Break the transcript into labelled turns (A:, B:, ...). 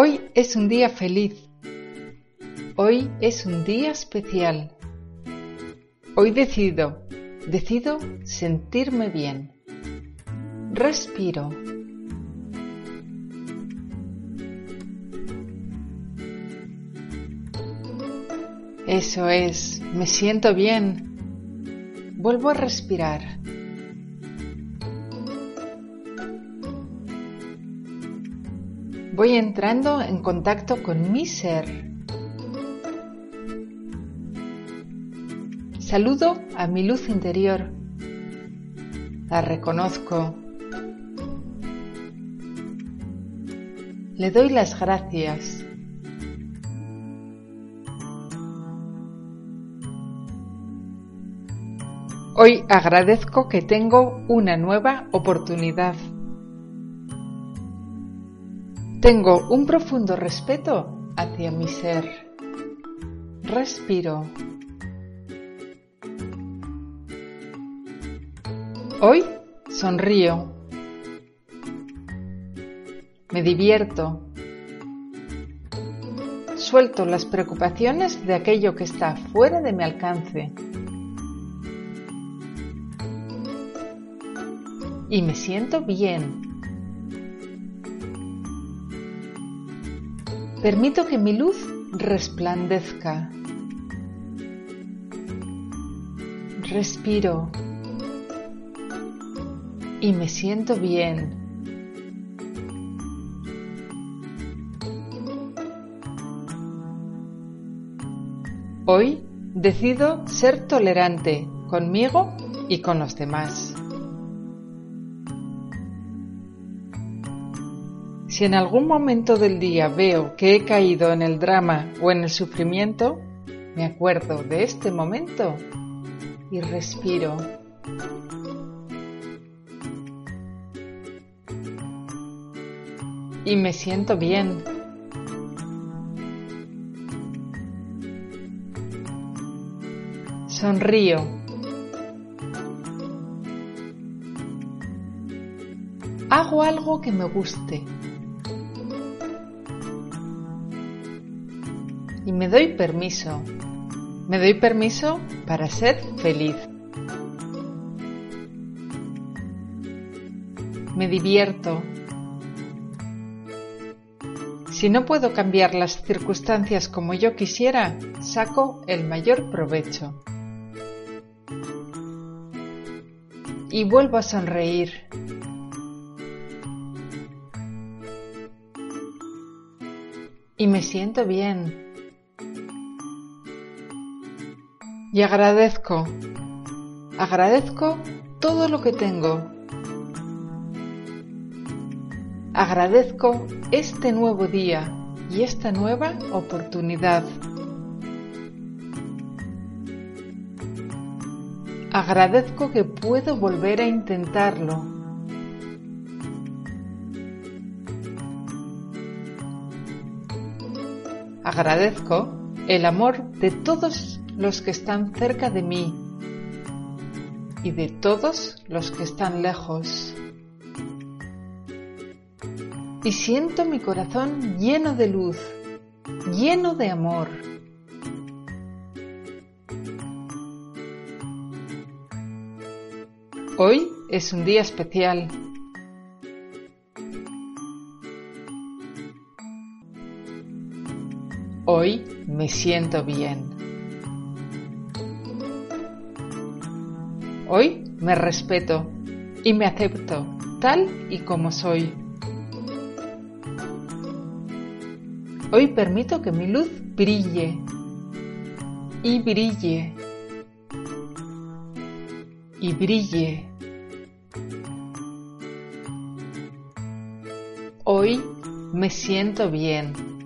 A: Hoy es un día feliz. Hoy es un día especial. Hoy decido, decido sentirme bien. Respiro. Eso es, me siento bien. Vuelvo a respirar. Voy entrando en contacto con mi ser. Saludo a mi luz interior. La reconozco. Le doy las gracias. Hoy agradezco que tengo una nueva oportunidad. Tengo un profundo respeto hacia mi ser. Respiro. Hoy sonrío. Me divierto. Suelto las preocupaciones de aquello que está fuera de mi alcance. Y me siento bien Permito que mi luz resplandezca. Respiro y me siento bien. Hoy decido ser tolerante conmigo y con los demás. Si en algún momento del día veo que he caído en el drama o en el sufrimiento, me acuerdo de este momento y respiro. Y me siento bien. Sonrío. Hago algo que me guste. Y me doy permiso. Me doy permiso para ser feliz. Me divierto. Si no puedo cambiar las circunstancias como yo quisiera, saco el mayor provecho. Y vuelvo a sonreír. Y me siento bien. Y agradezco, agradezco todo lo que tengo. Agradezco este nuevo día y esta nueva oportunidad. Agradezco que puedo volver a intentarlo. Agradezco el amor de todos los que están cerca de mí y de todos los que están lejos. Y siento mi corazón lleno de luz, lleno de amor. Hoy es un día especial. Hoy me siento bien. Hoy me respeto y me acepto tal y como soy. Hoy permito que mi luz brille y brille y brille. Hoy me siento bien.